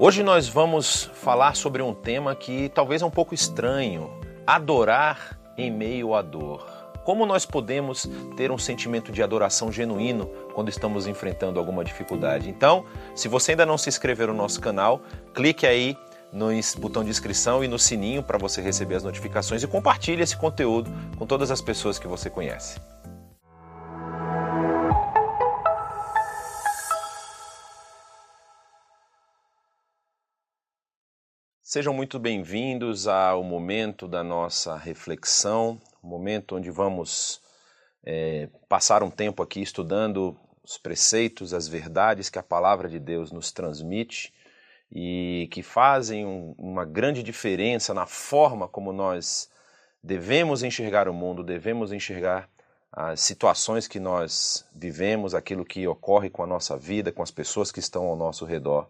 Hoje nós vamos falar sobre um tema que talvez é um pouco estranho: adorar em meio à dor. Como nós podemos ter um sentimento de adoração genuíno quando estamos enfrentando alguma dificuldade? Então, se você ainda não se inscreveu no nosso canal, clique aí no botão de inscrição e no sininho para você receber as notificações e compartilhe esse conteúdo com todas as pessoas que você conhece. Sejam muito bem-vindos ao momento da nossa reflexão, momento onde vamos é, passar um tempo aqui estudando os preceitos, as verdades que a palavra de Deus nos transmite e que fazem um, uma grande diferença na forma como nós devemos enxergar o mundo, devemos enxergar as situações que nós vivemos, aquilo que ocorre com a nossa vida, com as pessoas que estão ao nosso redor.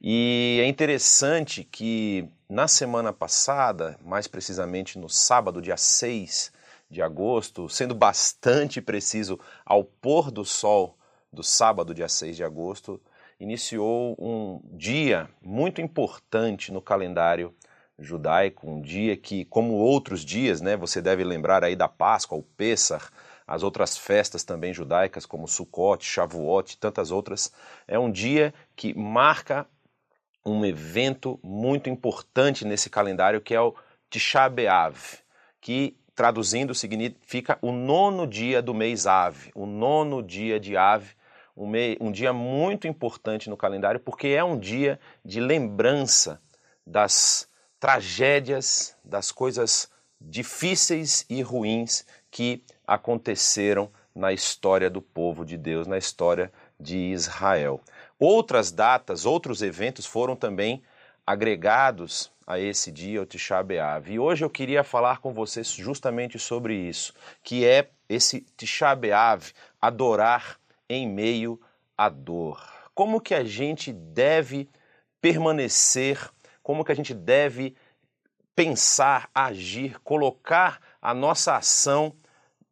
E é interessante que na semana passada, mais precisamente no sábado, dia 6 de agosto, sendo bastante preciso, ao pôr do sol do sábado, dia 6 de agosto, iniciou um dia muito importante no calendário judaico, um dia que, como outros dias, né, você deve lembrar aí da Páscoa, o Pêssar, as outras festas também judaicas, como Sukkot, Shavuot, tantas outras, é um dia que marca um evento muito importante nesse calendário que é o Tisha B'Av, que traduzindo significa o nono dia do mês Ave, o nono dia de Ave, um, me... um dia muito importante no calendário porque é um dia de lembrança das tragédias, das coisas difíceis e ruins que aconteceram na história do povo de Deus, na história de Israel. Outras datas, outros eventos foram também agregados a esse dia, o Tisha B'Av. E hoje eu queria falar com vocês justamente sobre isso, que é esse Tisha B'Av, adorar em meio à dor. Como que a gente deve permanecer, como que a gente deve pensar, agir, colocar a nossa ação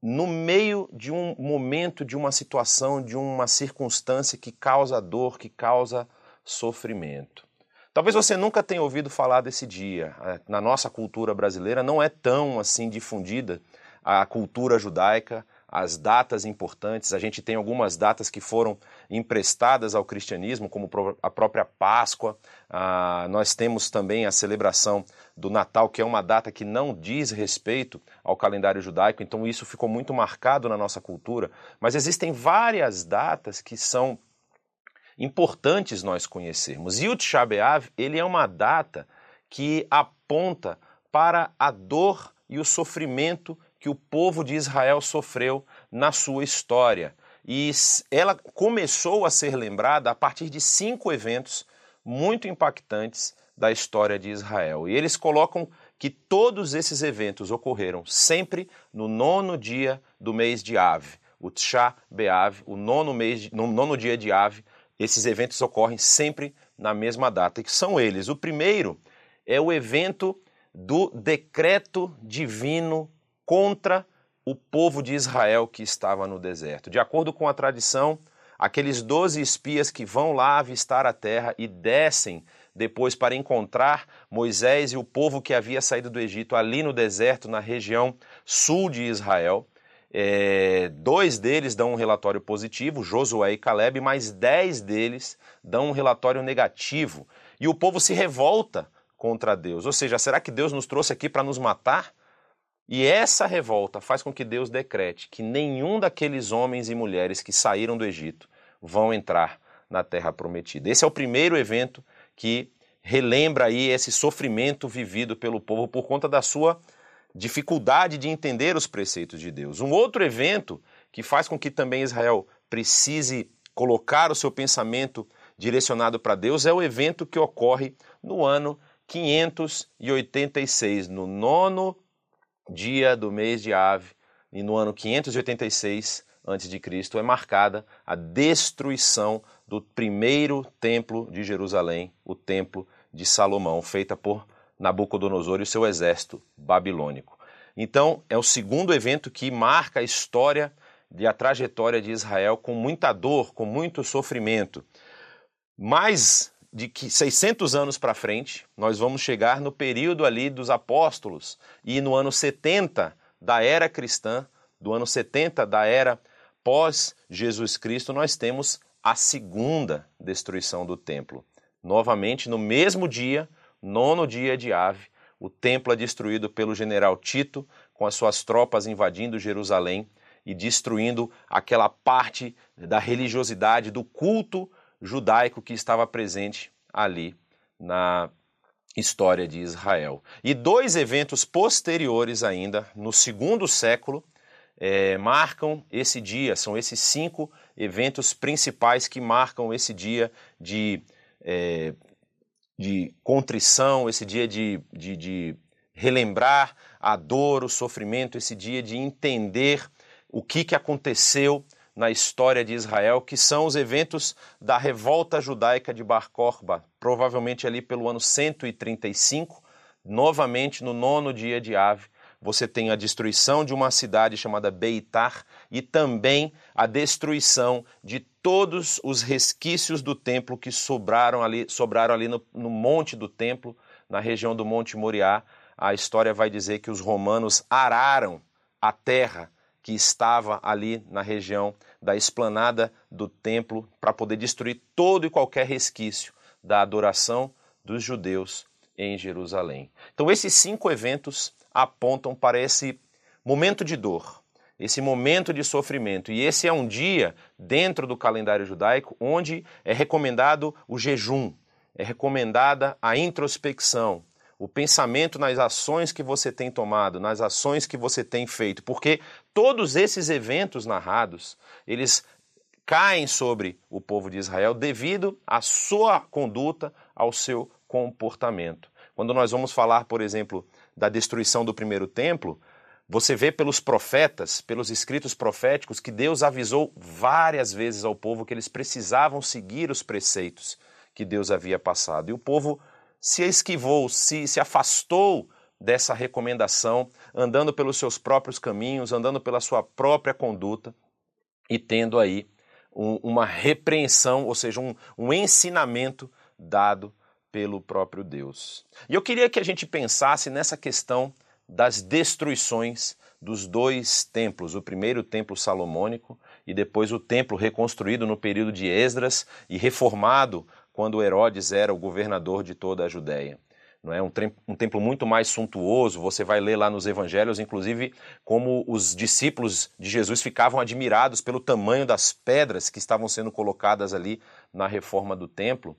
no meio de um momento, de uma situação, de uma circunstância que causa dor, que causa sofrimento. Talvez você nunca tenha ouvido falar desse dia. Na nossa cultura brasileira não é tão assim difundida a cultura judaica, as datas importantes. A gente tem algumas datas que foram emprestadas ao cristianismo, como a própria Páscoa. Ah, nós temos também a celebração do Natal, que é uma data que não diz respeito ao calendário judaico, então isso ficou muito marcado na nossa cultura. Mas existem várias datas que são importantes nós conhecermos. E o Tisha B'Av, ele é uma data que aponta para a dor e o sofrimento que o povo de Israel sofreu na sua história. E ela começou a ser lembrada a partir de cinco eventos muito impactantes da história de Israel. E eles colocam que todos esses eventos ocorreram sempre no nono dia do mês de Ave, o Tchá Beav, o nono, mês, no nono dia de Ave. Esses eventos ocorrem sempre na mesma data, que são eles. O primeiro é o evento do decreto divino contra o povo de Israel que estava no deserto. De acordo com a tradição, aqueles doze espias que vão lá avistar a terra e descem depois para encontrar Moisés e o povo que havia saído do Egito ali no deserto, na região sul de Israel. É, dois deles dão um relatório positivo, Josué e Caleb, mas dez deles dão um relatório negativo. E o povo se revolta contra Deus. Ou seja, será que Deus nos trouxe aqui para nos matar? E essa revolta faz com que Deus decrete que nenhum daqueles homens e mulheres que saíram do Egito vão entrar na terra prometida. Esse é o primeiro evento que relembra aí esse sofrimento vivido pelo povo por conta da sua dificuldade de entender os preceitos de Deus. Um outro evento que faz com que também Israel precise colocar o seu pensamento direcionado para Deus é o evento que ocorre no ano 586, no nono dia do mês de Ave, e no ano 586 a.C. é marcada a destruição do primeiro templo de Jerusalém, o templo de Salomão, feita por Nabucodonosor e o seu exército babilônico. Então, é o segundo evento que marca a história e a trajetória de Israel com muita dor, com muito sofrimento. Mais de que 600 anos para frente, nós vamos chegar no período ali dos apóstolos e no ano 70 da era cristã, do ano 70 da era pós Jesus Cristo, nós temos a segunda destruição do templo. Novamente, no mesmo dia, nono dia de Ave, o templo é destruído pelo general Tito, com as suas tropas invadindo Jerusalém e destruindo aquela parte da religiosidade, do culto judaico que estava presente ali na história de Israel. E dois eventos posteriores ainda, no segundo século, é, marcam esse dia, são esses cinco eventos principais que marcam esse dia de, é, de contrição, esse dia de, de, de relembrar a dor, o sofrimento, esse dia de entender o que, que aconteceu na história de Israel, que são os eventos da revolta judaica de Bar Korba, provavelmente ali pelo ano 135, novamente no nono dia de Ave, você tem a destruição de uma cidade chamada Beitar e também a destruição de todos os resquícios do templo que sobraram ali, sobraram ali no, no monte do templo, na região do Monte Moriá. A história vai dizer que os romanos araram a terra que estava ali na região da esplanada do templo para poder destruir todo e qualquer resquício da adoração dos judeus em Jerusalém. Então, esses cinco eventos apontam para esse momento de dor, esse momento de sofrimento. E esse é um dia, dentro do calendário judaico, onde é recomendado o jejum, é recomendada a introspecção, o pensamento nas ações que você tem tomado, nas ações que você tem feito, porque todos esses eventos narrados, eles caem sobre o povo de Israel devido à sua conduta, ao seu comportamento. Quando nós vamos falar, por exemplo, da destruição do primeiro templo, você vê pelos profetas, pelos escritos proféticos, que Deus avisou várias vezes ao povo que eles precisavam seguir os preceitos que Deus havia passado. E o povo se esquivou, se, se afastou dessa recomendação, andando pelos seus próprios caminhos, andando pela sua própria conduta e tendo aí um, uma repreensão, ou seja, um, um ensinamento dado pelo próprio Deus. E eu queria que a gente pensasse nessa questão das destruições dos dois templos, o primeiro templo salomônico e depois o templo reconstruído no período de Esdras e reformado quando Herodes era o governador de toda a Judéia. Não é um, um templo muito mais suntuoso. Você vai ler lá nos evangelhos, inclusive, como os discípulos de Jesus ficavam admirados pelo tamanho das pedras que estavam sendo colocadas ali na reforma do templo.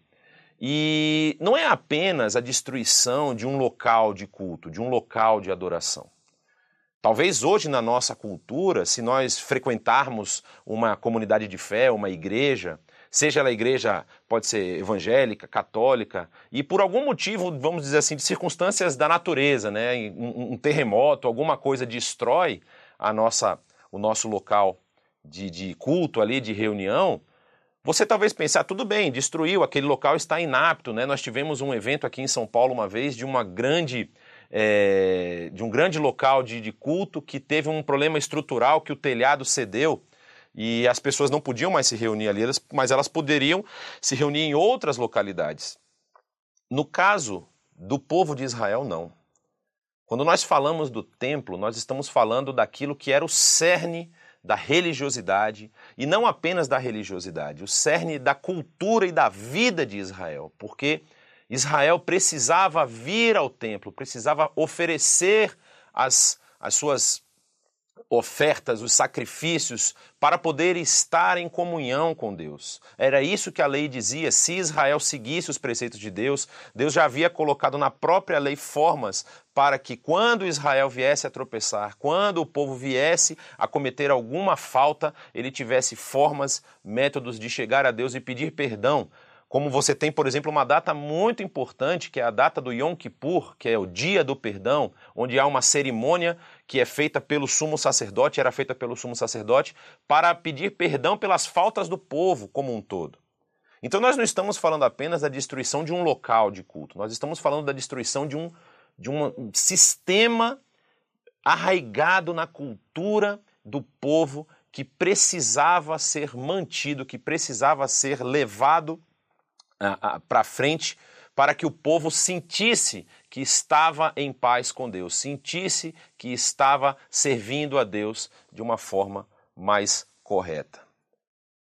E não é apenas a destruição de um local de culto, de um local de adoração. Talvez hoje na nossa cultura, se nós frequentarmos uma comunidade de fé, uma igreja, seja ela igreja, pode ser evangélica, católica, e por algum motivo, vamos dizer assim, de circunstâncias da natureza, né, um, um terremoto, alguma coisa destrói a nossa, o nosso local de, de culto ali, de reunião, você talvez pense, ah, tudo bem, destruiu, aquele local está inapto, né? Nós tivemos um evento aqui em São Paulo uma vez de uma grande é, de um grande local de, de, culto que teve um problema estrutural que o telhado cedeu e as pessoas não podiam mais se reunir ali, mas elas poderiam se reunir em outras localidades. No caso do povo de Israel, não. Quando nós falamos do templo, nós estamos falando daquilo que era o cerne da religiosidade, e não apenas da religiosidade, o cerne da cultura e da vida de Israel, porque Israel precisava vir ao templo, precisava oferecer as, as suas ofertas, os sacrifícios, para poder estar em comunhão com Deus. Era isso que a lei dizia. Se Israel seguisse os preceitos de Deus, Deus já havia colocado na própria lei formas para que, quando Israel viesse a tropeçar, quando o povo viesse a cometer alguma falta, ele tivesse formas, métodos de chegar a Deus e pedir perdão como você tem, por exemplo, uma data muito importante, que é a data do Yom Kippur, que é o dia do perdão, onde há uma cerimônia que é feita pelo sumo sacerdote, era feita pelo sumo sacerdote, para pedir perdão pelas faltas do povo como um todo. Então nós não estamos falando apenas da destruição de um local de culto, nós estamos falando da destruição de um, de um sistema arraigado na cultura do povo que precisava ser mantido, que precisava ser levado para frente para que o povo sentisse que estava em paz com Deus, sentisse que estava servindo a Deus de uma forma mais correta.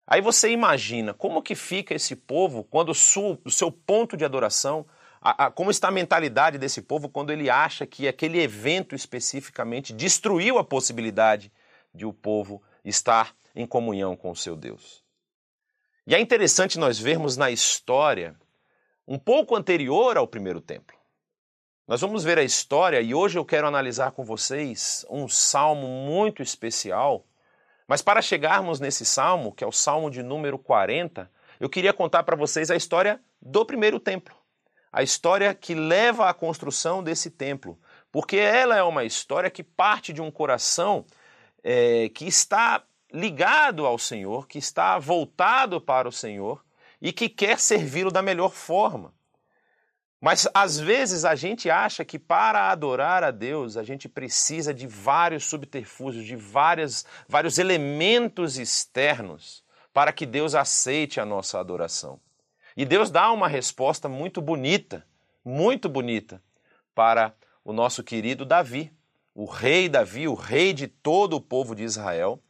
Aí você imagina como que fica esse povo quando o seu ponto de adoração, a, a, como está a mentalidade desse povo quando ele acha que aquele evento especificamente destruiu a possibilidade de o povo estar em comunhão com o seu Deus. E é interessante nós vermos na história um pouco anterior ao primeiro templo. Nós vamos ver a história e hoje eu quero analisar com vocês um salmo muito especial. Mas para chegarmos nesse salmo, que é o salmo de número 40, eu queria contar para vocês a história do primeiro templo. A história que leva à construção desse templo. Porque ela é uma história que parte de um coração é, que está ligado ao Senhor, que está voltado para o Senhor e que quer servi-lo da melhor forma. Mas às vezes a gente acha que para adorar a Deus a gente precisa de vários subterfúgios, de várias, vários elementos externos para que Deus aceite a nossa adoração. E Deus dá uma resposta muito bonita, muito bonita, para o nosso querido Davi, o rei Davi, o rei de todo o povo de Israel,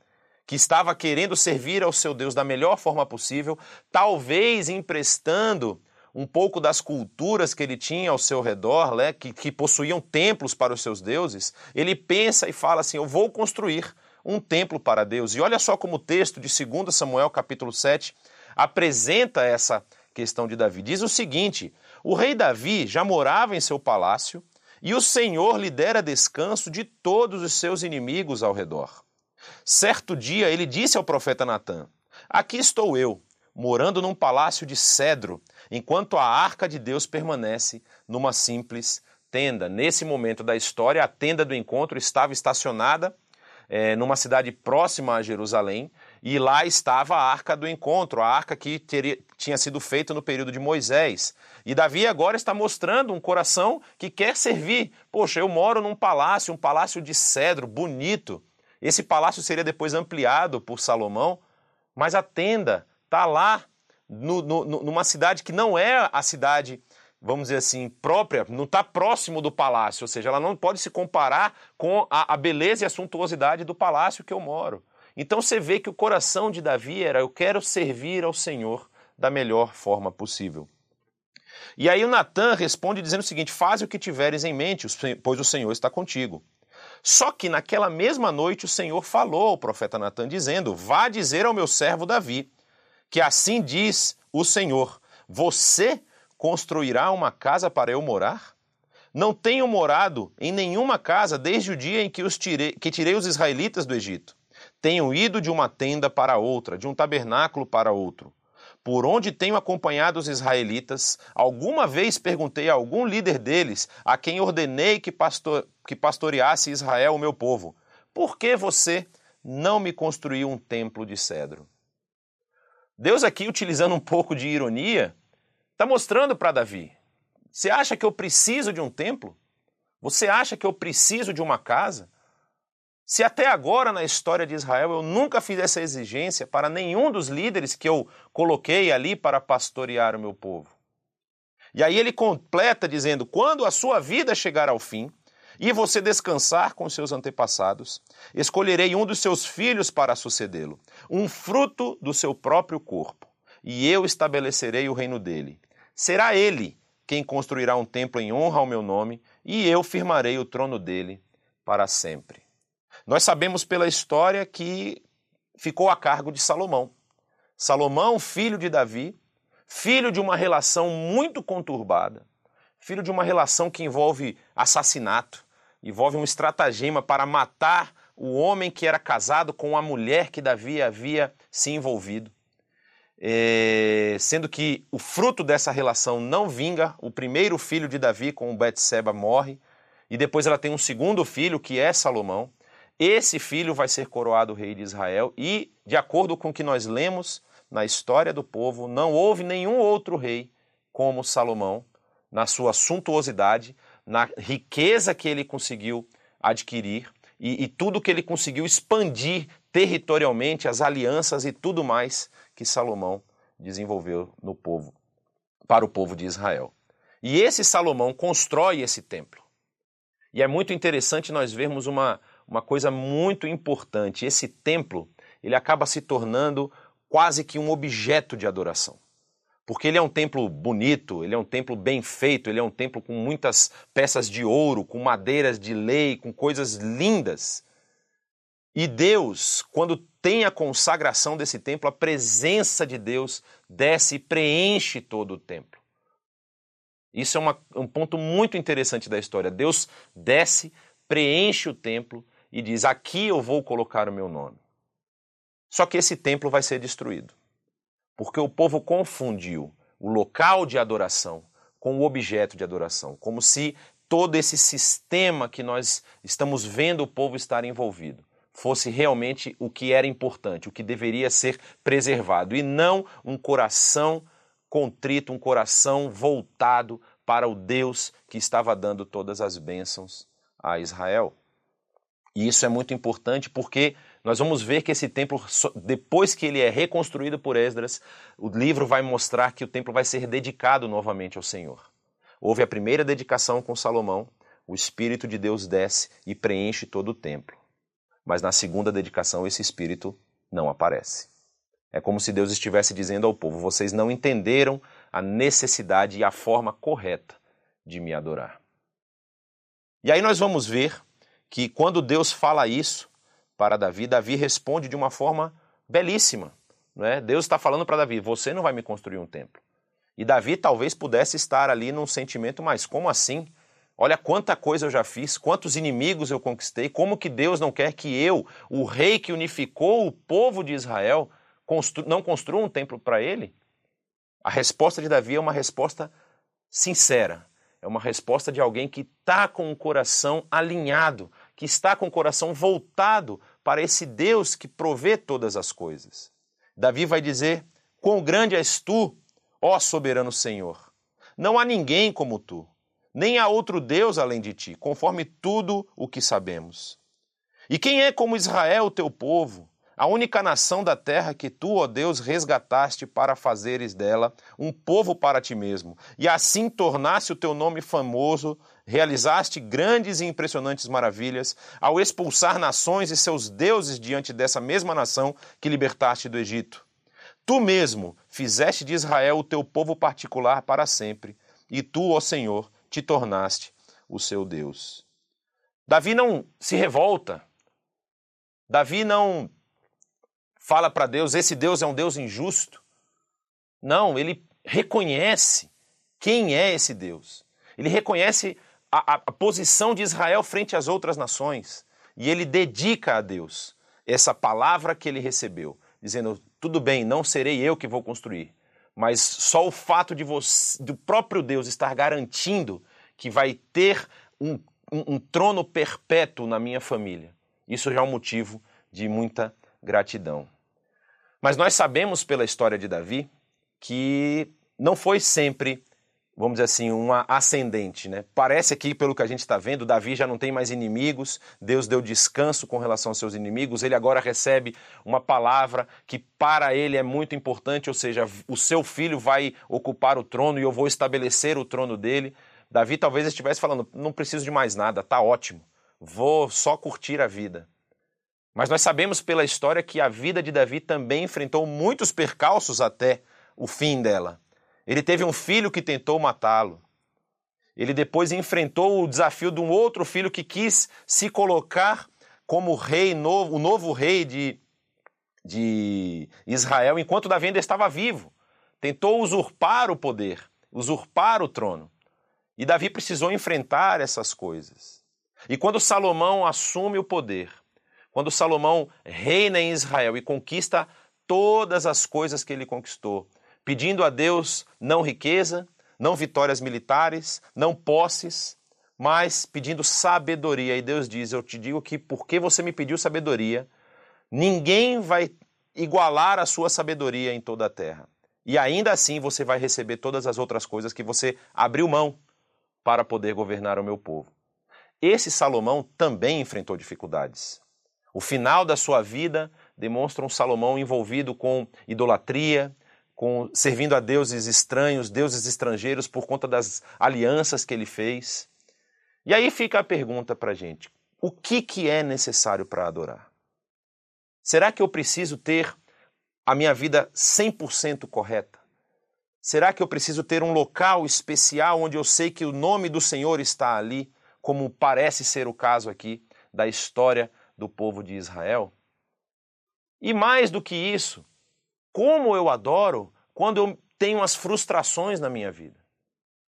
que estava querendo servir ao seu Deus da melhor forma possível, talvez emprestando um pouco das culturas que ele tinha ao seu redor, né, que, que possuíam templos para os seus deuses, ele pensa e fala assim: Eu vou construir um templo para Deus. E olha só como o texto de 2 Samuel, capítulo 7, apresenta essa questão de Davi. Diz o seguinte: O rei Davi já morava em seu palácio e o Senhor lhe dera descanso de todos os seus inimigos ao redor. Certo dia ele disse ao profeta Natã: Aqui estou eu, morando num palácio de cedro, enquanto a arca de Deus permanece numa simples tenda. Nesse momento da história, a tenda do encontro estava estacionada é, numa cidade próxima a Jerusalém, e lá estava a arca do encontro, a arca que teria, tinha sido feita no período de Moisés. E Davi agora está mostrando um coração que quer servir. Poxa, eu moro num palácio, um palácio de cedro, bonito. Esse palácio seria depois ampliado por Salomão, mas a tenda está lá no, no, numa cidade que não é a cidade, vamos dizer assim, própria, não está próximo do palácio, ou seja, ela não pode se comparar com a, a beleza e a suntuosidade do palácio que eu moro. Então você vê que o coração de Davi era: eu quero servir ao Senhor da melhor forma possível. E aí o Natan responde dizendo o seguinte: Faz o que tiveres em mente, pois o Senhor está contigo. Só que naquela mesma noite o Senhor falou ao profeta Natan, dizendo: Vá dizer ao meu servo Davi, que assim diz o Senhor: Você construirá uma casa para eu morar? Não tenho morado em nenhuma casa desde o dia em que, os tirei, que tirei os israelitas do Egito. Tenho ido de uma tenda para outra, de um tabernáculo para outro. Por onde tenho acompanhado os israelitas, alguma vez perguntei a algum líder deles, a quem ordenei que, pastor, que pastoreasse Israel, o meu povo: Por que você não me construiu um templo de cedro? Deus, aqui, utilizando um pouco de ironia, está mostrando para Davi: Você acha que eu preciso de um templo? Você acha que eu preciso de uma casa? Se até agora na história de Israel eu nunca fiz essa exigência para nenhum dos líderes que eu coloquei ali para pastorear o meu povo. E aí ele completa dizendo: quando a sua vida chegar ao fim e você descansar com seus antepassados, escolherei um dos seus filhos para sucedê-lo, um fruto do seu próprio corpo, e eu estabelecerei o reino dele. Será ele quem construirá um templo em honra ao meu nome, e eu firmarei o trono dele para sempre. Nós sabemos pela história que ficou a cargo de Salomão. Salomão, filho de Davi, filho de uma relação muito conturbada, filho de uma relação que envolve assassinato, envolve um estratagema para matar o homem que era casado com a mulher que Davi havia se envolvido. É, sendo que o fruto dessa relação não vinga, o primeiro filho de Davi com o Betseba morre, e depois ela tem um segundo filho que é Salomão. Esse filho vai ser coroado rei de Israel e, de acordo com o que nós lemos na história do povo, não houve nenhum outro rei como Salomão, na sua suntuosidade, na riqueza que ele conseguiu adquirir e, e tudo que ele conseguiu expandir territorialmente, as alianças e tudo mais que Salomão desenvolveu no povo. para o povo de Israel. E esse Salomão constrói esse templo. E é muito interessante nós vermos uma, uma coisa muito importante. Esse templo, ele acaba se tornando quase que um objeto de adoração. Porque ele é um templo bonito, ele é um templo bem feito, ele é um templo com muitas peças de ouro, com madeiras de lei, com coisas lindas. E Deus, quando tem a consagração desse templo, a presença de Deus desce e preenche todo o templo. Isso é uma, um ponto muito interessante da história. Deus desce, preenche o templo e diz: Aqui eu vou colocar o meu nome. Só que esse templo vai ser destruído, porque o povo confundiu o local de adoração com o objeto de adoração, como se todo esse sistema que nós estamos vendo o povo estar envolvido fosse realmente o que era importante, o que deveria ser preservado, e não um coração contrito, um coração voltado para o Deus que estava dando todas as bênçãos a Israel. E isso é muito importante porque nós vamos ver que esse templo, depois que ele é reconstruído por Esdras, o livro vai mostrar que o templo vai ser dedicado novamente ao Senhor. Houve a primeira dedicação com Salomão, o Espírito de Deus desce e preenche todo o templo. Mas na segunda dedicação, esse Espírito não aparece. É como se Deus estivesse dizendo ao povo: vocês não entenderam a necessidade e a forma correta de me adorar. E aí nós vamos ver que quando Deus fala isso para Davi, Davi responde de uma forma belíssima. Não é? Deus está falando para Davi: você não vai me construir um templo. E Davi talvez pudesse estar ali num sentimento, mas como assim? Olha quanta coisa eu já fiz, quantos inimigos eu conquistei, como que Deus não quer que eu, o rei que unificou o povo de Israel, constru não construa um templo para ele? A resposta de Davi é uma resposta sincera, é uma resposta de alguém que está com o coração alinhado, que está com o coração voltado para esse Deus que provê todas as coisas. Davi vai dizer: Quão grande és tu, ó soberano Senhor! Não há ninguém como tu nem há outro Deus além de ti, conforme tudo o que sabemos. E quem é como Israel, teu povo, a única nação da terra que tu, ó Deus, resgataste para fazeres dela um povo para ti mesmo, e assim tornaste o teu nome famoso, realizaste grandes e impressionantes maravilhas, ao expulsar nações e seus deuses diante dessa mesma nação que libertaste do Egito. Tu mesmo fizeste de Israel o teu povo particular para sempre, e tu, ó Senhor, te tornaste o seu Deus. Davi não se revolta. Davi não fala para Deus: esse Deus é um Deus injusto. Não, ele reconhece quem é esse Deus. Ele reconhece a, a posição de Israel frente às outras nações. E ele dedica a Deus essa palavra que ele recebeu, dizendo: tudo bem, não serei eu que vou construir, mas só o fato de você, do próprio Deus estar garantindo que vai ter um, um, um trono perpétuo na minha família, isso já é um motivo de muita gratidão. Mas nós sabemos pela história de Davi que não foi sempre vamos dizer assim, uma ascendente. Né? Parece aqui, pelo que a gente está vendo, Davi já não tem mais inimigos, Deus deu descanso com relação aos seus inimigos, ele agora recebe uma palavra que para ele é muito importante, ou seja, o seu filho vai ocupar o trono e eu vou estabelecer o trono dele. Davi talvez estivesse falando: não preciso de mais nada, tá ótimo, vou só curtir a vida. Mas nós sabemos pela história que a vida de Davi também enfrentou muitos percalços até o fim dela. Ele teve um filho que tentou matá-lo. Ele depois enfrentou o desafio de um outro filho que quis se colocar como rei novo, o novo rei de, de Israel, enquanto Davi ainda estava vivo. Tentou usurpar o poder, usurpar o trono. E Davi precisou enfrentar essas coisas. E quando Salomão assume o poder, quando Salomão reina em Israel e conquista todas as coisas que ele conquistou, pedindo a Deus não riqueza, não vitórias militares, não posses, mas pedindo sabedoria. E Deus diz: Eu te digo que porque você me pediu sabedoria, ninguém vai igualar a sua sabedoria em toda a terra. E ainda assim você vai receber todas as outras coisas que você abriu mão para poder governar o meu povo. Esse Salomão também enfrentou dificuldades. O final da sua vida demonstra um Salomão envolvido com idolatria, com, servindo a deuses estranhos, deuses estrangeiros, por conta das alianças que ele fez. E aí fica a pergunta para a gente: o que, que é necessário para adorar? Será que eu preciso ter a minha vida 100% correta? Será que eu preciso ter um local especial onde eu sei que o nome do Senhor está ali, como parece ser o caso aqui da história do povo de Israel? E mais do que isso, como eu adoro quando eu tenho as frustrações na minha vida.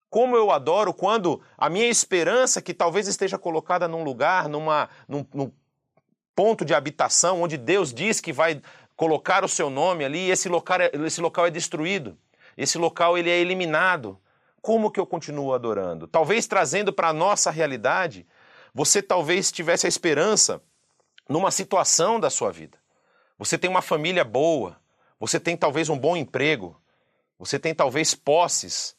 Como eu adoro quando a minha esperança, que talvez esteja colocada num lugar, numa, num, num ponto de habitação, onde Deus diz que vai colocar o seu nome ali, e esse local, esse local é destruído, esse local ele é eliminado. Como que eu continuo adorando? Talvez trazendo para a nossa realidade, você talvez tivesse a esperança numa situação da sua vida. Você tem uma família boa, você tem talvez um bom emprego, você tem talvez posses,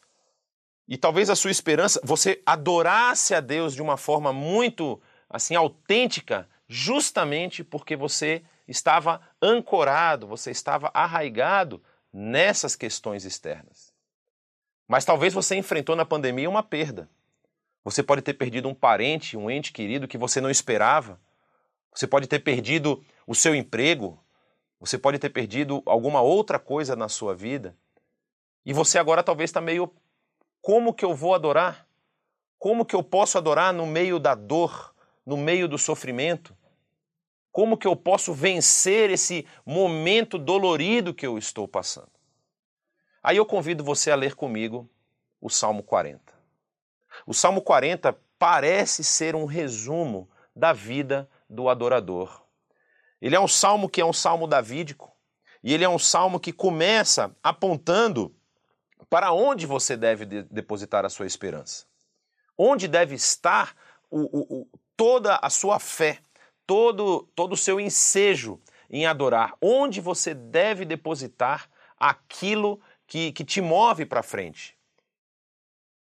e talvez a sua esperança, você adorasse a Deus de uma forma muito assim autêntica, justamente porque você estava ancorado, você estava arraigado nessas questões externas. Mas talvez você enfrentou na pandemia uma perda. Você pode ter perdido um parente, um ente querido que você não esperava. Você pode ter perdido o seu emprego, você pode ter perdido alguma outra coisa na sua vida. E você agora talvez está meio. Como que eu vou adorar? Como que eu posso adorar no meio da dor, no meio do sofrimento? Como que eu posso vencer esse momento dolorido que eu estou passando? Aí eu convido você a ler comigo o Salmo 40. O Salmo 40 parece ser um resumo da vida do adorador. Ele é um salmo que é um salmo davídico, e ele é um salmo que começa apontando para onde você deve de depositar a sua esperança. Onde deve estar o, o, o, toda a sua fé, todo, todo o seu ensejo em adorar. Onde você deve depositar aquilo que, que te move para frente.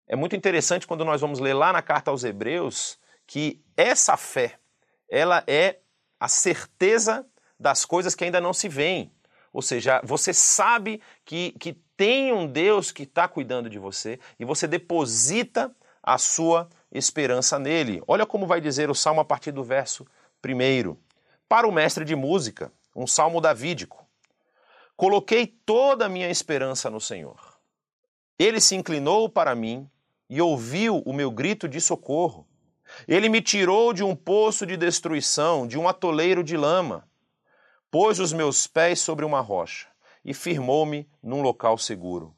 É muito interessante quando nós vamos ler lá na carta aos Hebreus que essa fé, ela é a certeza das coisas que ainda não se veem. Ou seja, você sabe que, que tem um Deus que está cuidando de você e você deposita a sua esperança nele. Olha como vai dizer o salmo a partir do verso 1. Para o mestre de música, um salmo davídico. Coloquei toda a minha esperança no Senhor. Ele se inclinou para mim e ouviu o meu grito de socorro. Ele me tirou de um poço de destruição, de um atoleiro de lama. Pôs os meus pés sobre uma rocha e firmou-me num local seguro.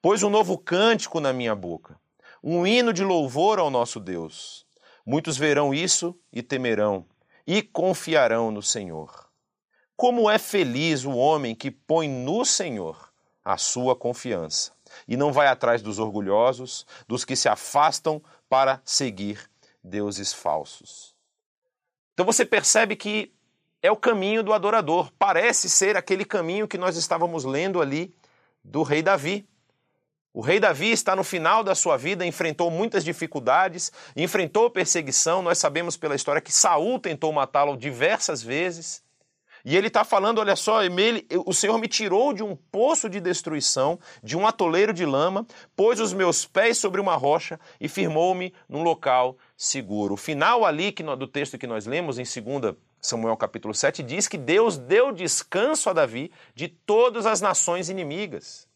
Pôs um novo cântico na minha boca, um hino de louvor ao nosso Deus. Muitos verão isso e temerão, e confiarão no Senhor. Como é feliz o homem que põe no Senhor a sua confiança e não vai atrás dos orgulhosos, dos que se afastam para seguir deuses falsos. Então você percebe que é o caminho do adorador. Parece ser aquele caminho que nós estávamos lendo ali do rei Davi. O rei Davi está no final da sua vida, enfrentou muitas dificuldades, enfrentou perseguição. Nós sabemos pela história que Saul tentou matá-lo diversas vezes. E ele está falando: olha só, o Senhor me tirou de um poço de destruição, de um atoleiro de lama, pôs os meus pés sobre uma rocha e firmou-me num local seguro. O final ali que, do texto que nós lemos em 2 Samuel capítulo 7 diz que Deus deu descanso a Davi de todas as nações inimigas,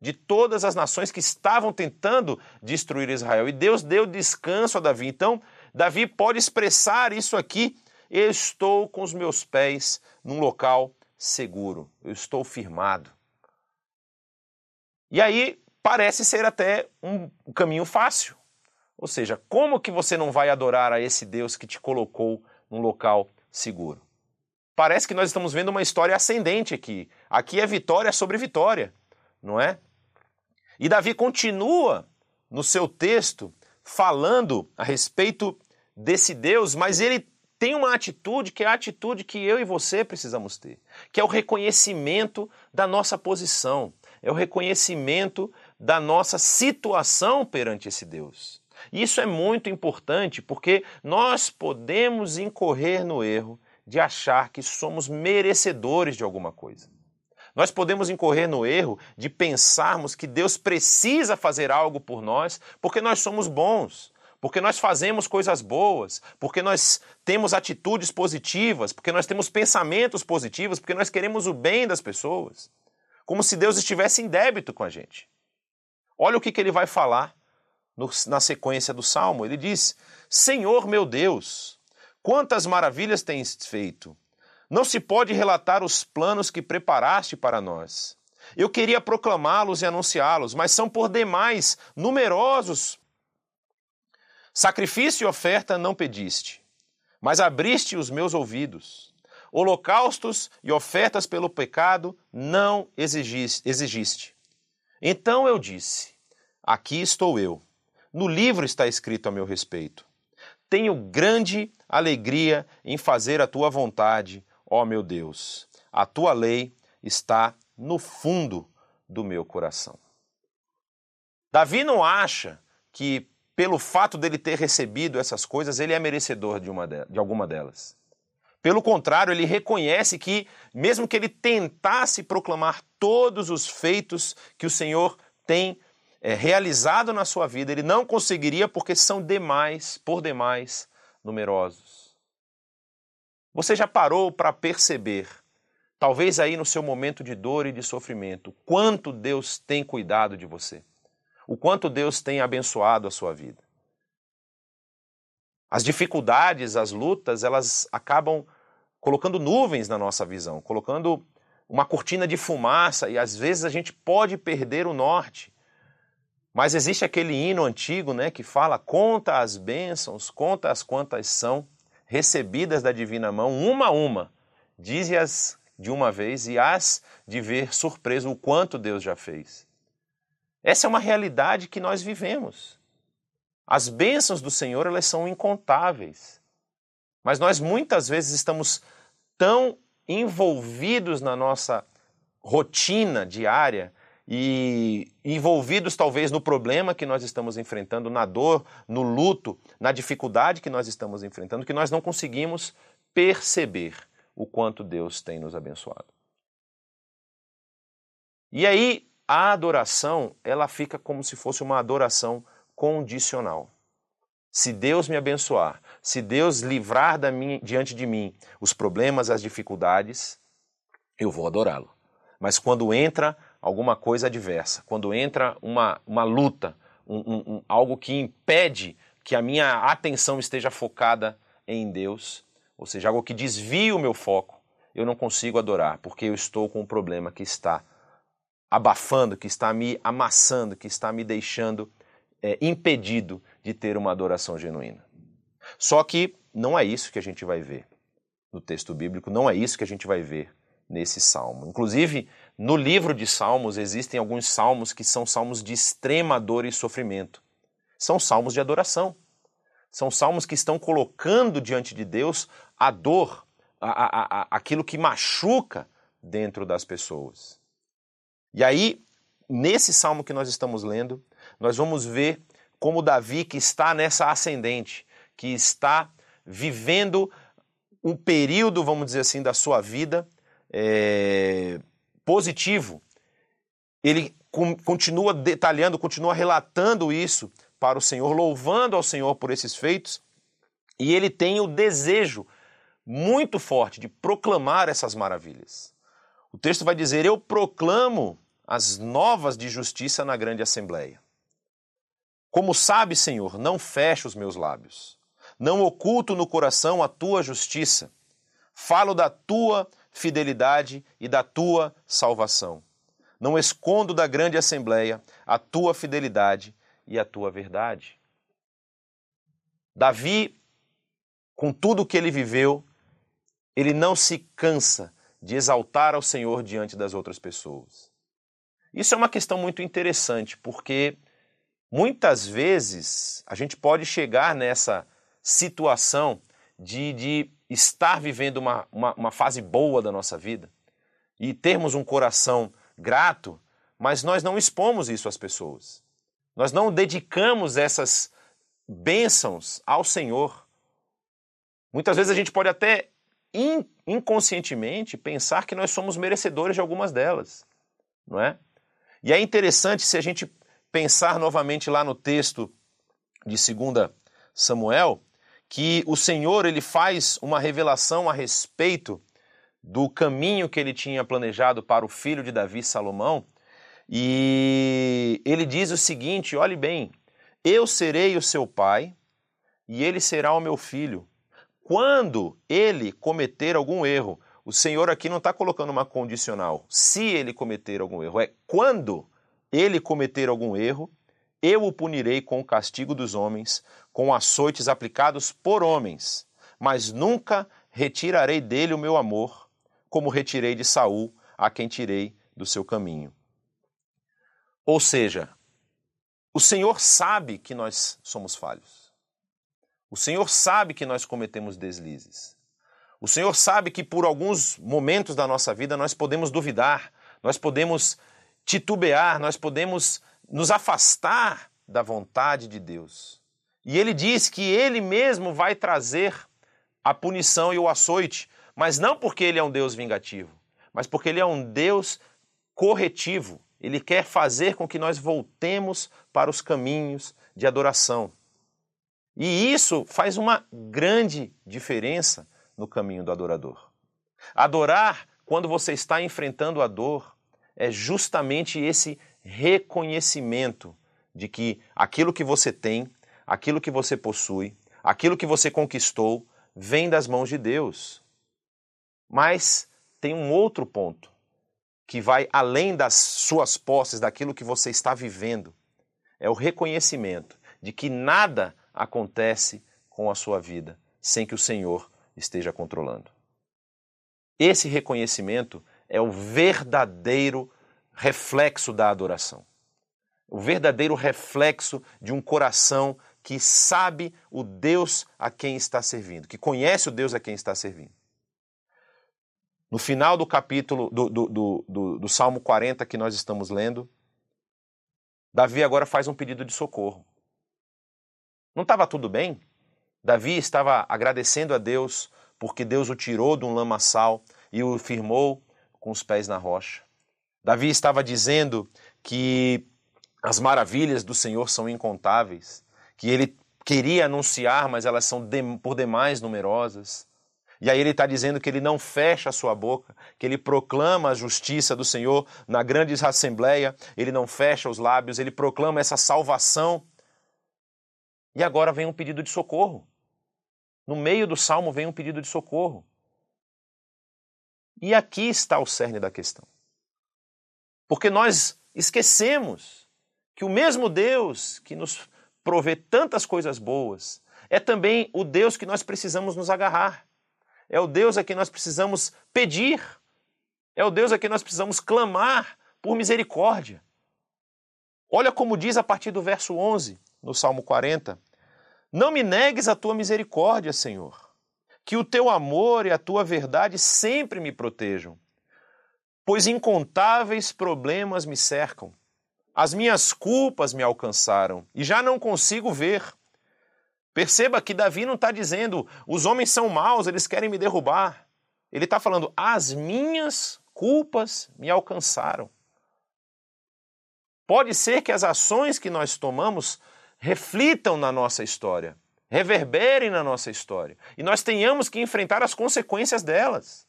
de todas as nações que estavam tentando destruir Israel. E Deus deu descanso a Davi. Então, Davi pode expressar isso aqui eu estou com os meus pés num local seguro, eu estou firmado. E aí parece ser até um caminho fácil. Ou seja, como que você não vai adorar a esse Deus que te colocou num local seguro? Parece que nós estamos vendo uma história ascendente aqui. Aqui é vitória sobre vitória, não é? E Davi continua no seu texto falando a respeito desse Deus, mas ele tem uma atitude que é a atitude que eu e você precisamos ter, que é o reconhecimento da nossa posição, é o reconhecimento da nossa situação perante esse Deus. Isso é muito importante porque nós podemos incorrer no erro de achar que somos merecedores de alguma coisa. Nós podemos incorrer no erro de pensarmos que Deus precisa fazer algo por nós porque nós somos bons, porque nós fazemos coisas boas, porque nós temos atitudes positivas, porque nós temos pensamentos positivos, porque nós queremos o bem das pessoas. Como se Deus estivesse em débito com a gente. Olha o que, que ele vai falar no, na sequência do salmo. Ele diz: Senhor meu Deus, quantas maravilhas tens feito! Não se pode relatar os planos que preparaste para nós. Eu queria proclamá-los e anunciá-los, mas são por demais numerosos. Sacrifício e oferta não pediste, mas abriste os meus ouvidos. Holocaustos e ofertas pelo pecado não exigiste. Então eu disse: Aqui estou eu. No livro está escrito a meu respeito. Tenho grande alegria em fazer a tua vontade, ó meu Deus. A tua lei está no fundo do meu coração. Davi não acha que, pelo fato dele ter recebido essas coisas, ele é merecedor de, uma de, de alguma delas. Pelo contrário, ele reconhece que, mesmo que ele tentasse proclamar todos os feitos que o Senhor tem é, realizado na sua vida, ele não conseguiria porque são demais, por demais, numerosos. Você já parou para perceber, talvez aí no seu momento de dor e de sofrimento, quanto Deus tem cuidado de você? O quanto Deus tem abençoado a sua vida? As dificuldades, as lutas, elas acabam colocando nuvens na nossa visão, colocando uma cortina de fumaça e às vezes a gente pode perder o norte. Mas existe aquele hino antigo, né, que fala: "Conta as bênçãos, conta as quantas são recebidas da divina mão, uma a uma. Dize-as de uma vez e as de ver surpreso o quanto Deus já fez." Essa é uma realidade que nós vivemos. As bênçãos do Senhor, elas são incontáveis. Mas nós muitas vezes estamos tão envolvidos na nossa rotina diária e envolvidos talvez no problema que nós estamos enfrentando, na dor, no luto, na dificuldade que nós estamos enfrentando, que nós não conseguimos perceber o quanto Deus tem nos abençoado. E aí a adoração, ela fica como se fosse uma adoração condicional. Se Deus me abençoar, se Deus livrar minha, diante de mim os problemas, as dificuldades, eu vou adorá-lo. Mas quando entra alguma coisa adversa, quando entra uma, uma luta, um, um, um, algo que impede que a minha atenção esteja focada em Deus, ou seja, algo que desvia o meu foco, eu não consigo adorar, porque eu estou com um problema que está abafando, que está me amassando, que está me deixando é, impedido de ter uma adoração genuína. Só que não é isso que a gente vai ver no texto bíblico, não é isso que a gente vai ver nesse salmo. Inclusive, no livro de Salmos existem alguns salmos que são salmos de extrema dor e sofrimento. São salmos de adoração. São salmos que estão colocando diante de Deus a dor, a, a, a, aquilo que machuca dentro das pessoas. E aí, nesse salmo que nós estamos lendo, nós vamos ver como Davi, que está nessa ascendente, que está vivendo um período, vamos dizer assim, da sua vida é, positivo, ele continua detalhando, continua relatando isso para o Senhor, louvando ao Senhor por esses feitos, e ele tem o desejo muito forte de proclamar essas maravilhas. O texto vai dizer: Eu proclamo as novas de justiça na grande assembleia. Como sabe, Senhor, não fecho os meus lábios. Não oculto no coração a tua justiça. Falo da tua fidelidade e da tua salvação. Não escondo da grande assembleia a tua fidelidade e a tua verdade. Davi, com tudo o que ele viveu, ele não se cansa de exaltar ao Senhor diante das outras pessoas. Isso é uma questão muito interessante, porque Muitas vezes a gente pode chegar nessa situação de, de estar vivendo uma, uma, uma fase boa da nossa vida e termos um coração grato, mas nós não expomos isso às pessoas. Nós não dedicamos essas bênçãos ao Senhor. Muitas vezes a gente pode até in, inconscientemente, pensar que nós somos merecedores de algumas delas, não é? E é interessante se a gente pensar novamente lá no texto de 2 Samuel, que o Senhor ele faz uma revelação a respeito do caminho que ele tinha planejado para o filho de Davi, Salomão, e ele diz o seguinte: olhe bem, eu serei o seu pai e ele será o meu filho. Quando ele cometer algum erro, o Senhor aqui não está colocando uma condicional. Se ele cometer algum erro, é quando ele cometer algum erro, eu o punirei com o castigo dos homens, com açoites aplicados por homens, mas nunca retirarei dele o meu amor, como retirei de Saul, a quem tirei do seu caminho. Ou seja, o Senhor sabe que nós somos falhos. O Senhor sabe que nós cometemos deslizes. O Senhor sabe que por alguns momentos da nossa vida nós podemos duvidar, nós podemos titubear, nós podemos nos afastar da vontade de Deus. E ele diz que ele mesmo vai trazer a punição e o açoite, mas não porque ele é um Deus vingativo, mas porque ele é um Deus corretivo. Ele quer fazer com que nós voltemos para os caminhos de adoração. E isso faz uma grande diferença no caminho do adorador. Adorar, quando você está enfrentando a dor, é justamente esse reconhecimento de que aquilo que você tem, aquilo que você possui, aquilo que você conquistou, vem das mãos de Deus. Mas tem um outro ponto que vai além das suas posses, daquilo que você está vivendo. É o reconhecimento de que nada acontece com a sua vida sem que o Senhor esteja controlando. Esse reconhecimento é o verdadeiro reflexo da adoração. O verdadeiro reflexo de um coração que sabe o Deus a quem está servindo, que conhece o Deus a quem está servindo. No final do capítulo do, do, do, do, do Salmo 40 que nós estamos lendo, Davi agora faz um pedido de socorro. Não estava tudo bem? Davi estava agradecendo a Deus porque Deus o tirou de um lamaçal e o firmou com os pés na rocha. Davi estava dizendo que as maravilhas do Senhor são incontáveis, que ele queria anunciar, mas elas são por demais numerosas. E aí ele está dizendo que ele não fecha a sua boca, que ele proclama a justiça do Senhor na grande assembleia, ele não fecha os lábios, ele proclama essa salvação. E agora vem um pedido de socorro. No meio do salmo vem um pedido de socorro. E aqui está o cerne da questão. Porque nós esquecemos que o mesmo Deus que nos provê tantas coisas boas é também o Deus que nós precisamos nos agarrar. É o Deus a quem nós precisamos pedir. É o Deus a quem nós precisamos clamar por misericórdia. Olha como diz a partir do verso 11, no Salmo 40: Não me negues a tua misericórdia, Senhor, que o teu amor e a tua verdade sempre me protejam pois incontáveis problemas me cercam. As minhas culpas me alcançaram e já não consigo ver. Perceba que Davi não está dizendo os homens são maus, eles querem me derrubar. Ele está falando as minhas culpas me alcançaram. Pode ser que as ações que nós tomamos reflitam na nossa história, reverberem na nossa história e nós tenhamos que enfrentar as consequências delas.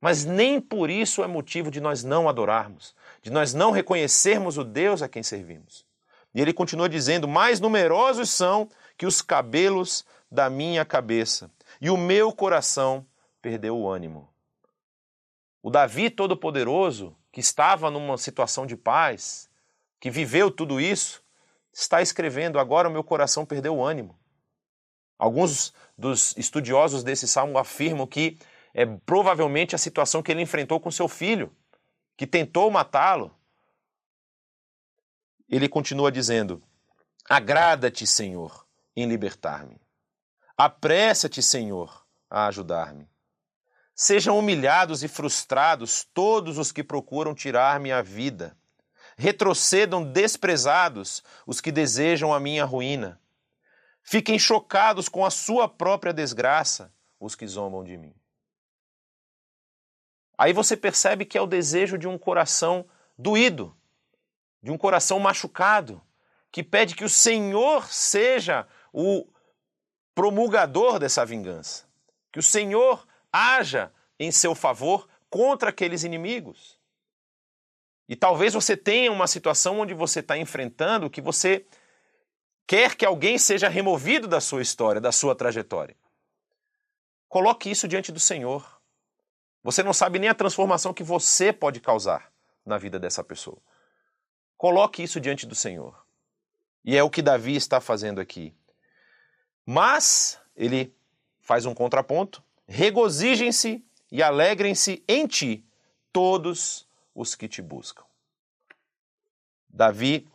Mas nem por isso é motivo de nós não adorarmos, de nós não reconhecermos o Deus a quem servimos. E ele continua dizendo: Mais numerosos são que os cabelos da minha cabeça, e o meu coração perdeu o ânimo. O Davi Todo-Poderoso, que estava numa situação de paz, que viveu tudo isso, está escrevendo: Agora o meu coração perdeu o ânimo. Alguns dos estudiosos desse salmo afirmam que é provavelmente a situação que ele enfrentou com seu filho, que tentou matá-lo. Ele continua dizendo: Agrada-te, Senhor, em libertar-me. Apressa-te, Senhor, a ajudar-me. Sejam humilhados e frustrados todos os que procuram tirar-me a vida. Retrocedam desprezados os que desejam a minha ruína. Fiquem chocados com a sua própria desgraça os que zombam de mim. Aí você percebe que é o desejo de um coração doído, de um coração machucado, que pede que o Senhor seja o promulgador dessa vingança, que o Senhor haja em seu favor contra aqueles inimigos. E talvez você tenha uma situação onde você está enfrentando que você quer que alguém seja removido da sua história, da sua trajetória. Coloque isso diante do Senhor. Você não sabe nem a transformação que você pode causar na vida dessa pessoa. Coloque isso diante do Senhor. E é o que Davi está fazendo aqui. Mas ele faz um contraponto: regozijem-se e alegrem-se em ti todos os que te buscam. Davi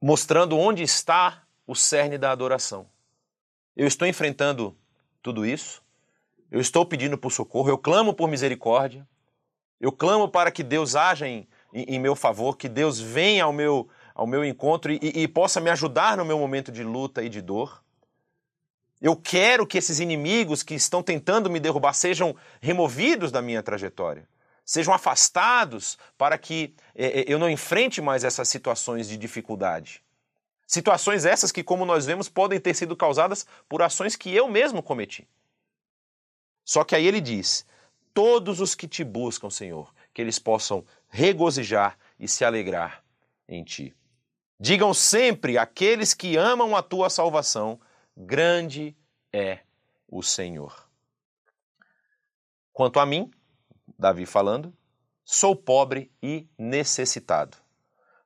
mostrando onde está o cerne da adoração. Eu estou enfrentando tudo isso, eu estou pedindo por socorro, eu clamo por misericórdia, eu clamo para que Deus haja em, em, em meu favor, que Deus venha ao meu, ao meu encontro e, e possa me ajudar no meu momento de luta e de dor. Eu quero que esses inimigos que estão tentando me derrubar sejam removidos da minha trajetória, sejam afastados para que eh, eh, eu não enfrente mais essas situações de dificuldade. Situações essas que, como nós vemos, podem ter sido causadas por ações que eu mesmo cometi. Só que aí ele diz: todos os que te buscam, Senhor, que eles possam regozijar e se alegrar em ti. Digam sempre aqueles que amam a tua salvação grande é o Senhor. Quanto a mim, Davi falando, sou pobre e necessitado,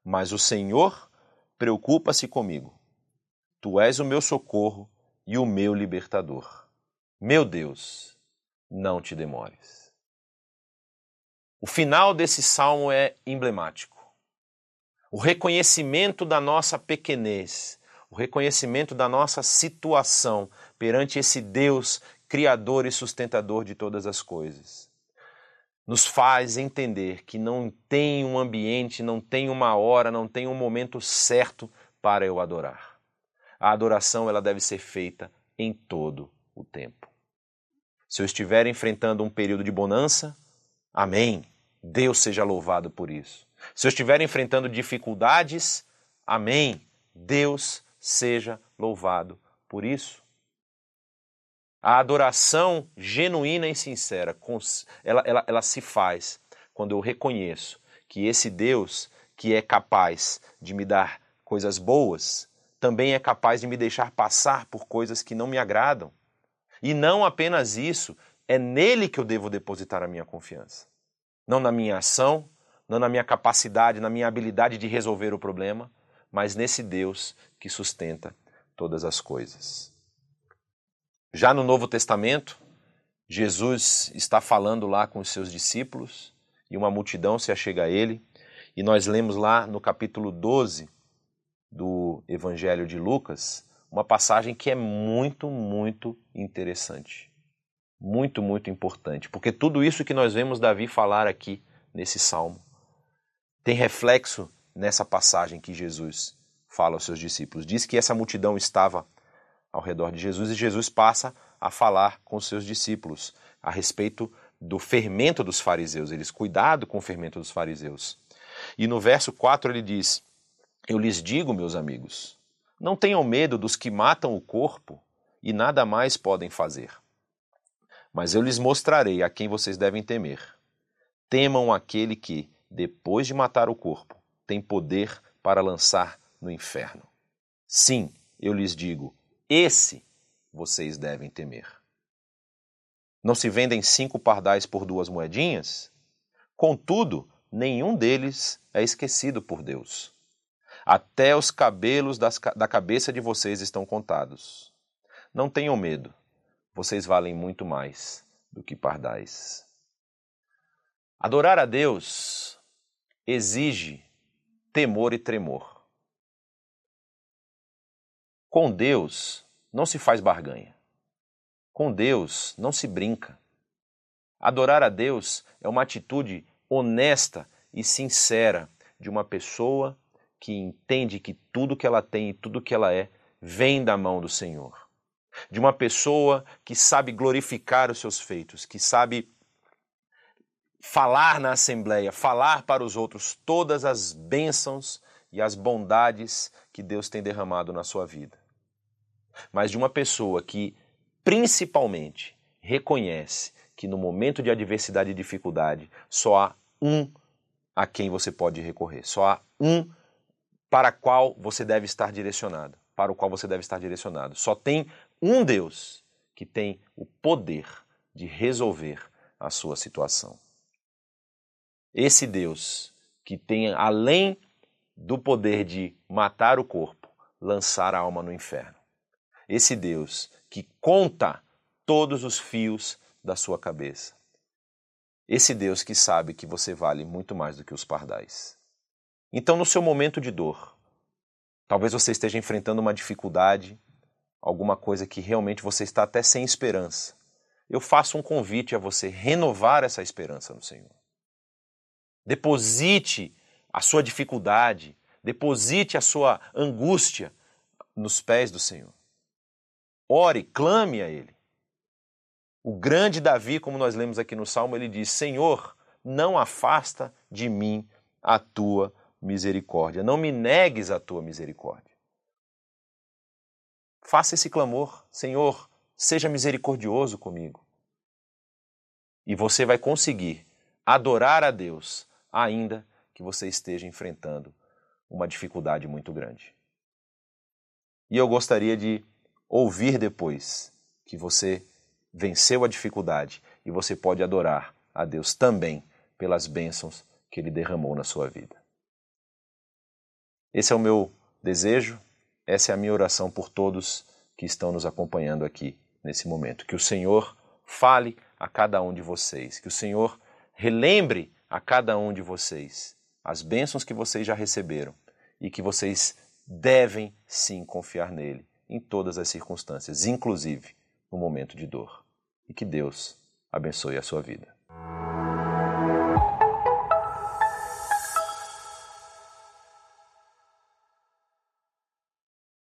mas o Senhor preocupa-se comigo. Tu és o meu socorro e o meu libertador. Meu Deus, não te demores. O final desse salmo é emblemático. O reconhecimento da nossa pequenez, o reconhecimento da nossa situação perante esse Deus criador e sustentador de todas as coisas. Nos faz entender que não tem um ambiente, não tem uma hora, não tem um momento certo para eu adorar. A adoração ela deve ser feita em todo o tempo. Se eu estiver enfrentando um período de bonança, amém. Deus seja louvado por isso. Se eu estiver enfrentando dificuldades, amém. Deus seja louvado por isso. A adoração genuína e sincera, ela, ela, ela se faz quando eu reconheço que esse Deus que é capaz de me dar coisas boas, também é capaz de me deixar passar por coisas que não me agradam. E não apenas isso, é nele que eu devo depositar a minha confiança. Não na minha ação, não na minha capacidade, na minha habilidade de resolver o problema, mas nesse Deus que sustenta todas as coisas. Já no Novo Testamento, Jesus está falando lá com os seus discípulos e uma multidão se achega a ele, e nós lemos lá no capítulo 12 do Evangelho de Lucas uma passagem que é muito, muito interessante. Muito, muito importante, porque tudo isso que nós vemos Davi falar aqui nesse salmo tem reflexo nessa passagem que Jesus fala aos seus discípulos. Diz que essa multidão estava ao redor de Jesus e Jesus passa a falar com seus discípulos a respeito do fermento dos fariseus. Eles cuidado com o fermento dos fariseus. E no verso 4 ele diz: Eu lhes digo, meus amigos, não tenham medo dos que matam o corpo e nada mais podem fazer. Mas eu lhes mostrarei a quem vocês devem temer. Temam aquele que, depois de matar o corpo, tem poder para lançar no inferno. Sim, eu lhes digo, esse vocês devem temer. Não se vendem cinco pardais por duas moedinhas? Contudo, nenhum deles é esquecido por Deus. Até os cabelos das, da cabeça de vocês estão contados. Não tenham medo, vocês valem muito mais do que pardais. Adorar a Deus exige temor e tremor. Com Deus não se faz barganha. Com Deus não se brinca. Adorar a Deus é uma atitude honesta e sincera de uma pessoa que entende que tudo que ela tem e tudo que ela é vem da mão do Senhor. de uma pessoa que sabe glorificar os seus feitos, que sabe falar na assembleia, falar para os outros todas as bênçãos e as bondades que Deus tem derramado na sua vida. Mas de uma pessoa que principalmente reconhece que no momento de adversidade e dificuldade só há um a quem você pode recorrer, só há um para qual você deve estar direcionado, para o qual você deve estar direcionado. Só tem um Deus que tem o poder de resolver a sua situação. Esse Deus que tem, além do poder de matar o corpo, lançar a alma no inferno. Esse Deus que conta todos os fios da sua cabeça. Esse Deus que sabe que você vale muito mais do que os pardais. Então, no seu momento de dor, talvez você esteja enfrentando uma dificuldade, alguma coisa que realmente você está até sem esperança. Eu faço um convite a você renovar essa esperança no Senhor. Deposite a sua dificuldade, deposite a sua angústia nos pés do Senhor. Ore, clame a Ele. O grande Davi, como nós lemos aqui no Salmo, ele diz: Senhor, não afasta de mim a tua misericórdia, não me negues a tua misericórdia. Faça esse clamor, Senhor, seja misericordioso comigo. E você vai conseguir adorar a Deus, ainda que você esteja enfrentando uma dificuldade muito grande. E eu gostaria de ouvir depois que você venceu a dificuldade e você pode adorar a Deus também pelas bênçãos que Ele derramou na sua vida. Esse é o meu desejo, essa é a minha oração por todos que estão nos acompanhando aqui nesse momento. Que o Senhor fale a cada um de vocês, que o Senhor relembre a cada um de vocês as bênçãos que vocês já receberam e que vocês devem sim confiar nele em todas as circunstâncias, inclusive no momento de dor. E que Deus abençoe a sua vida.